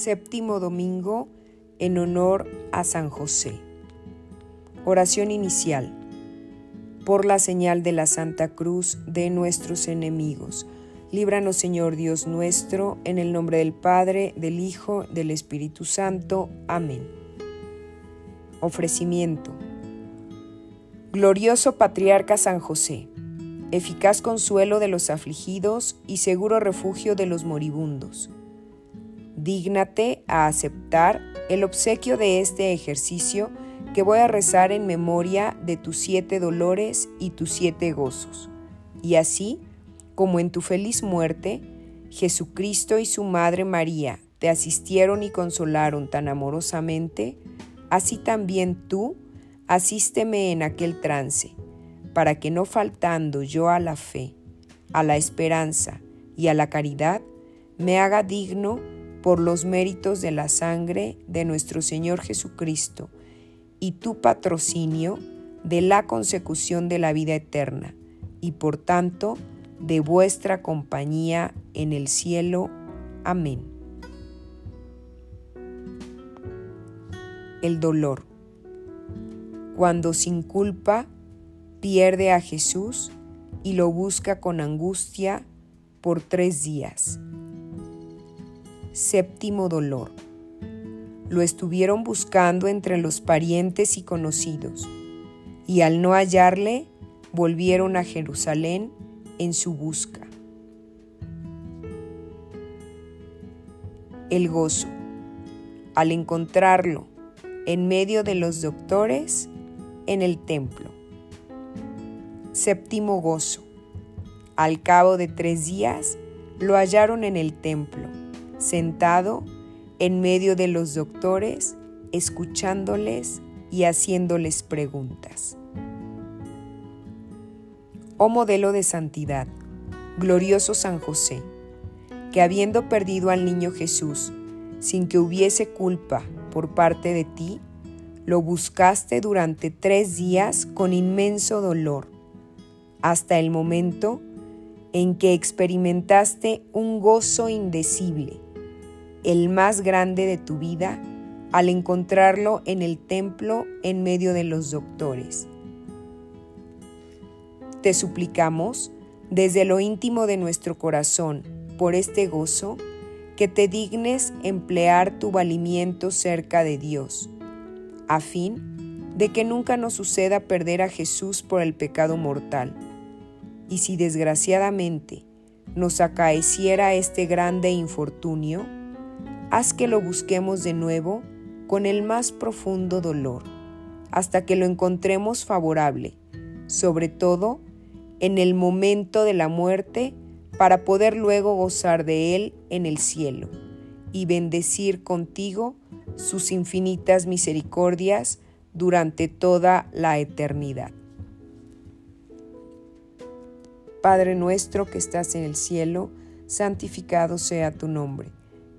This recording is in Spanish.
Séptimo domingo en honor a San José. Oración inicial. Por la señal de la Santa Cruz de nuestros enemigos. Líbranos Señor Dios nuestro, en el nombre del Padre, del Hijo, del Espíritu Santo. Amén. Ofrecimiento. Glorioso Patriarca San José, eficaz consuelo de los afligidos y seguro refugio de los moribundos dígnate a aceptar el obsequio de este ejercicio que voy a rezar en memoria de tus siete dolores y tus siete gozos. Y así, como en tu feliz muerte, Jesucristo y su Madre María te asistieron y consolaron tan amorosamente, así también tú asísteme en aquel trance, para que no faltando yo a la fe, a la esperanza y a la caridad, me haga digno por los méritos de la sangre de nuestro Señor Jesucristo y tu patrocinio de la consecución de la vida eterna y por tanto de vuestra compañía en el cielo. Amén. El dolor. Cuando sin culpa pierde a Jesús y lo busca con angustia por tres días. Séptimo dolor. Lo estuvieron buscando entre los parientes y conocidos, y al no hallarle, volvieron a Jerusalén en su busca. El gozo. Al encontrarlo en medio de los doctores en el templo. Séptimo gozo. Al cabo de tres días, lo hallaron en el templo sentado en medio de los doctores, escuchándoles y haciéndoles preguntas. Oh modelo de santidad, glorioso San José, que habiendo perdido al niño Jesús, sin que hubiese culpa por parte de ti, lo buscaste durante tres días con inmenso dolor, hasta el momento en que experimentaste un gozo indecible el más grande de tu vida al encontrarlo en el templo en medio de los doctores. Te suplicamos, desde lo íntimo de nuestro corazón, por este gozo, que te dignes emplear tu valimiento cerca de Dios, a fin de que nunca nos suceda perder a Jesús por el pecado mortal. Y si desgraciadamente nos acaeciera este grande infortunio, haz que lo busquemos de nuevo con el más profundo dolor, hasta que lo encontremos favorable, sobre todo en el momento de la muerte, para poder luego gozar de Él en el cielo y bendecir contigo sus infinitas misericordias durante toda la eternidad. Padre nuestro que estás en el cielo, santificado sea tu nombre